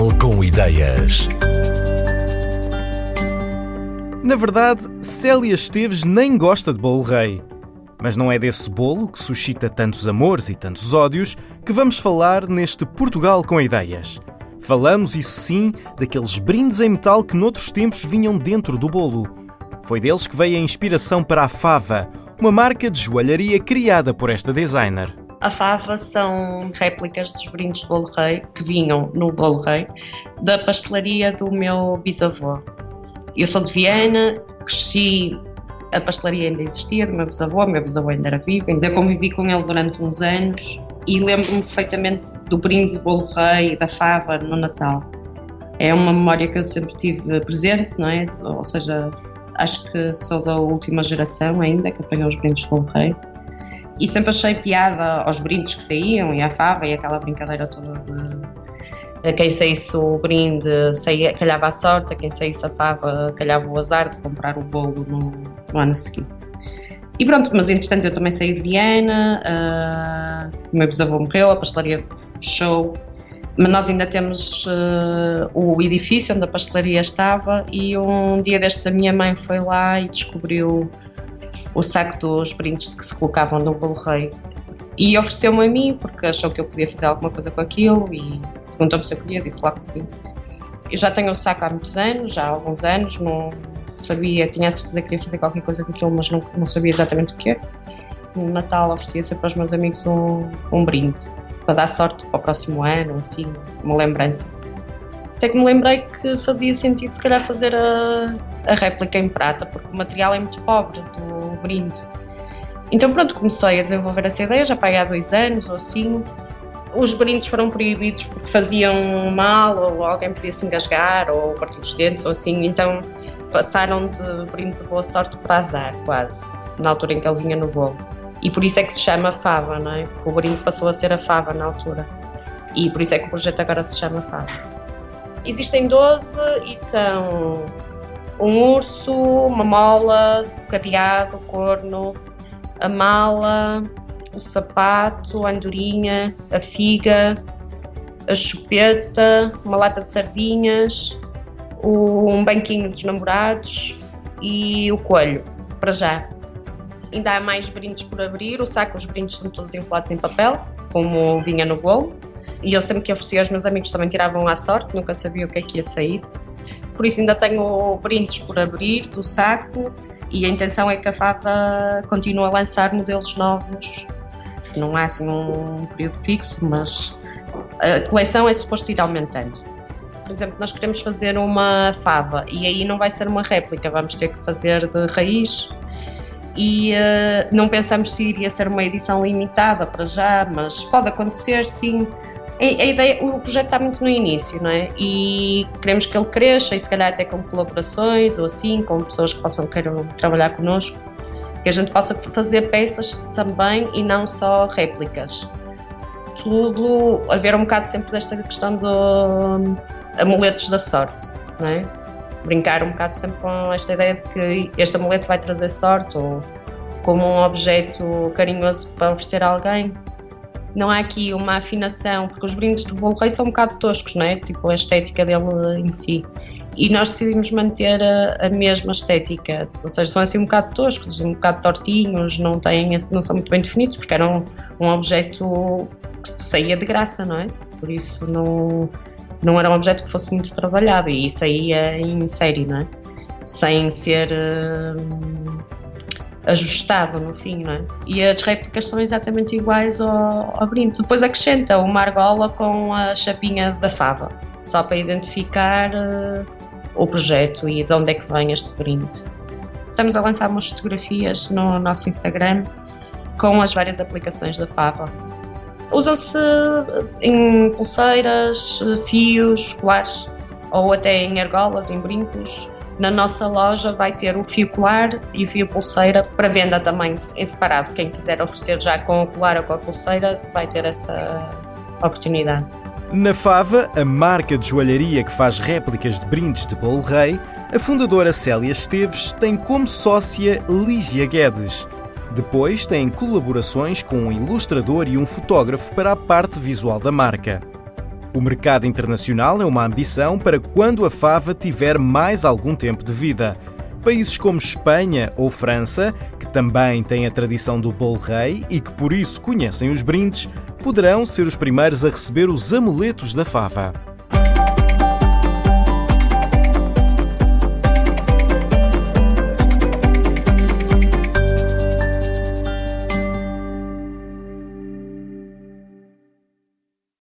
Portugal com ideias. Na verdade, Célia Esteves nem gosta de bolo rei. Mas não é desse bolo que suscita tantos amores e tantos ódios que vamos falar neste Portugal com ideias. Falamos, isso sim, daqueles brindes em metal que noutros tempos vinham dentro do bolo. Foi deles que veio a inspiração para a Fava, uma marca de joalharia criada por esta designer. A fava são réplicas dos brindes de bolo rei que vinham no bolo rei da pastelaria do meu bisavô. Eu sou de Viena, cresci, a pastelaria ainda existia do meu bisavô, meu bisavô ainda era vivo, ainda convivi com ele durante uns anos e lembro-me perfeitamente do brinde do bolo rei e da fava no Natal. É uma memória que eu sempre tive presente, não é? Ou seja, acho que sou da última geração ainda que apanhou os brindes do bolo rei e sempre achei piada aos brindes que saíam e à fava e aquela brincadeira toda de a quem saísse o brinde saía, calhava a sorte, quem saísse a fava calhava o azar de comprar o bolo no, no ano seguinte. E pronto, mas entretanto eu também saí de Viena, uh, o meu bisavô morreu, a pastelaria fechou, mas nós ainda temos uh, o edifício onde a pastelaria estava e um dia destes a minha mãe foi lá e descobriu o saco dos brindes que se colocavam no bolo rei e ofereceu-me a mim porque achou que eu podia fazer alguma coisa com aquilo e perguntou-me se eu queria, disse lá que sim. Eu já tenho o saco há muitos anos, já há alguns anos, não sabia, tinha a certeza que queria fazer qualquer coisa com aquilo, mas não, não sabia exatamente o que. No Natal oferecia sempre aos meus amigos um, um brinde para dar sorte para o próximo ano, assim, uma lembrança. Até que me lembrei que fazia sentido, se calhar, fazer a, a réplica em prata, porque o material é muito pobre do brinde. Então, pronto, comecei a desenvolver essa ideia, já para há dois anos ou assim. Os brindes foram proibidos porque faziam mal, ou alguém podia se engasgar, ou partir os dentes, ou assim. Então, passaram de brinde de boa sorte para azar, quase, na altura em que ele vinha no bolo. E por isso é que se chama fava, não é? Porque o brinde passou a ser a fava na altura. E por isso é que o projeto agora se chama fava. Existem 12 e são um urso, uma mola, o cabeado, o corno, a mala, o sapato, a andorinha, a figa, a chupeta, uma lata de sardinhas, um banquinho dos namorados e o coelho, para já. Ainda há mais brindes por abrir, o saco, os brindes são todos enrolados em papel, como vinha no bolo. E eu sempre que oferecia aos meus amigos também tiravam à sorte, nunca sabia o que é que ia sair. Por isso ainda tenho brindes por abrir do saco e a intenção é que a Fava continue a lançar modelos novos. Não há assim um período fixo, mas a coleção é suposto ir aumentando. Por exemplo, nós queremos fazer uma fava e aí não vai ser uma réplica, vamos ter que fazer de raiz. E uh, não pensamos se iria ser uma edição limitada para já, mas pode acontecer sim a, ideia, o projeto está muito no início, não é? E queremos que ele cresça e se calhar até com colaborações ou assim, com pessoas que possam queiram trabalhar connosco, que a gente possa fazer peças também e não só réplicas. Tudo a ver um bocado sempre desta questão do hum, amuletos da sorte, não é? Brincar um bocado sempre com esta ideia de que este amuleto vai trazer sorte ou como um objeto carinhoso para oferecer a alguém não há aqui uma afinação, porque os brindes de bolo rei são um bocado toscos, não é? Tipo, a estética dele em si. E nós decidimos manter a, a, mesma estética, ou seja, são assim um bocado toscos, um bocado tortinhos, não, têm, não são muito bem definidos, porque eram um, um objeto que saía de graça, não é? Por isso não, não era um objeto que fosse muito trabalhado e saía em série, não é? Sem ser. Uh, ajustado no fim, não é? E as réplicas são exatamente iguais ao, ao brinde. Depois acrescenta uma argola com a chapinha da fava, só para identificar uh, o projeto e de onde é que vem este brinde. Estamos a lançar umas fotografias no nosso Instagram com as várias aplicações da fava. Usam-se em pulseiras, fios, colares ou até em argolas, em brincos na nossa loja vai ter o fio colar e o fio pulseira para venda também em separado. Quem quiser oferecer já com o colar ou com a pulseira vai ter essa oportunidade. Na Fava, a marca de joalharia que faz réplicas de brindes de bolo rei, a fundadora Célia Esteves tem como sócia Lígia Guedes. Depois tem colaborações com um ilustrador e um fotógrafo para a parte visual da marca. O mercado internacional é uma ambição para quando a fava tiver mais algum tempo de vida. Países como Espanha ou França, que também têm a tradição do bolo rei e que por isso conhecem os brindes, poderão ser os primeiros a receber os amuletos da fava.